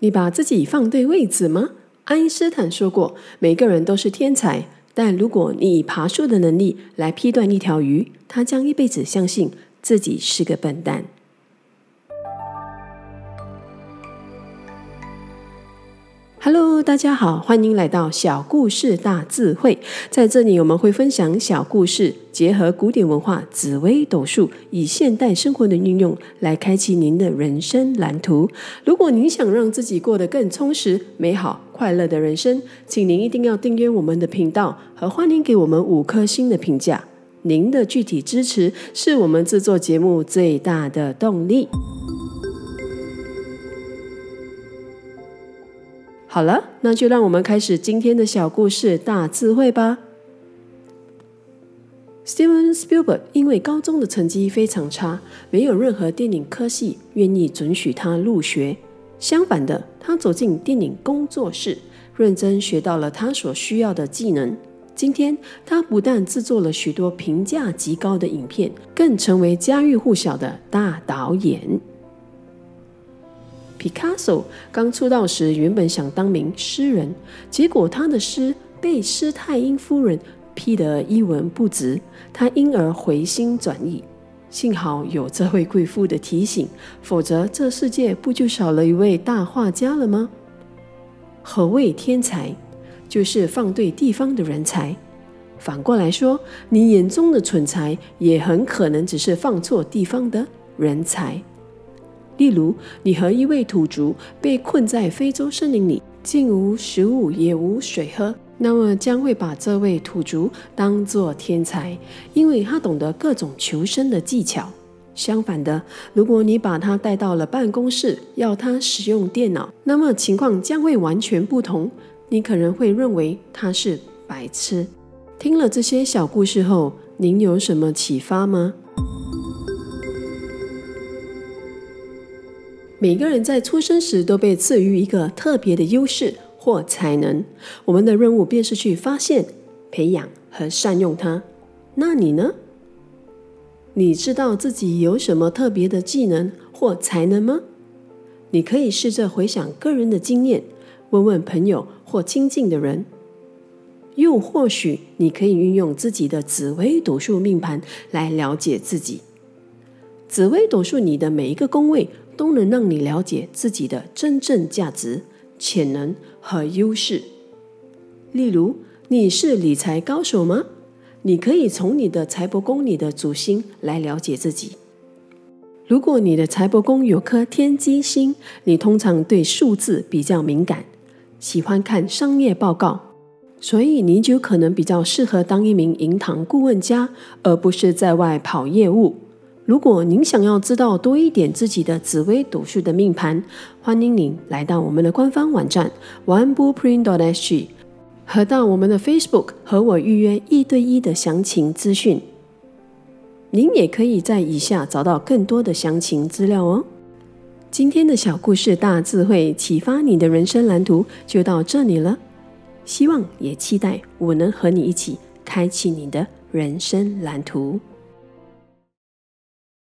你把自己放对位置吗？爱因斯坦说过：“每个人都是天才，但如果你以爬树的能力来劈断一条鱼，他将一辈子相信自己是个笨蛋。” Hello，大家好，欢迎来到小故事大智慧。在这里，我们会分享小故事，结合古典文化、紫微斗数，以现代生活的运用来开启您的人生蓝图。如果您想让自己过得更充实、美好、快乐的人生，请您一定要订阅我们的频道，和欢迎给我们五颗星的评价。您的具体支持是我们制作节目最大的动力。好了，那就让我们开始今天的小故事大智慧吧。Steven Spielberg 因为高中的成绩非常差，没有任何电影科系愿意准许他入学。相反的，他走进电影工作室，认真学到了他所需要的技能。今天，他不但制作了许多评价极高的影片，更成为家喻户晓的大导演。Picasso 刚出道时，原本想当名诗人，结果他的诗被施泰因夫人批得一文不值，他因而回心转意。幸好有这位贵妇的提醒，否则这世界不就少了一位大画家了吗？何谓天才？就是放对地方的人才。反过来说，你眼中的蠢材，也很可能只是放错地方的人才。例如，你和一位土著被困在非洲森林里，竟无食物也无水喝，那么将会把这位土著当作天才，因为他懂得各种求生的技巧。相反的，如果你把他带到了办公室，要他使用电脑，那么情况将会完全不同。你可能会认为他是白痴。听了这些小故事后，您有什么启发吗？每个人在出生时都被赐予一个特别的优势或才能，我们的任务便是去发现、培养和善用它。那你呢？你知道自己有什么特别的技能或才能吗？你可以试着回想个人的经验，问问朋友或亲近的人，又或许你可以运用自己的紫微斗数命盘来了解自己。紫微斗数，你的每一个宫位。都能让你了解自己的真正价值、潜能和优势。例如，你是理财高手吗？你可以从你的财帛宫里的主星来了解自己。如果你的财帛宫有颗天机星，你通常对数字比较敏感，喜欢看商业报告，所以你就可能比较适合当一名银行顾问家，而不是在外跑业务。如果您想要知道多一点自己的紫微斗数的命盘，欢迎您来到我们的官方网站 oneblueprint.sg，和到我们的 Facebook 和我预约一对一的详情资讯。您也可以在以下找到更多的详情资料哦。今天的小故事大智慧启发你的人生蓝图就到这里了，希望也期待我能和你一起开启你的人生蓝图。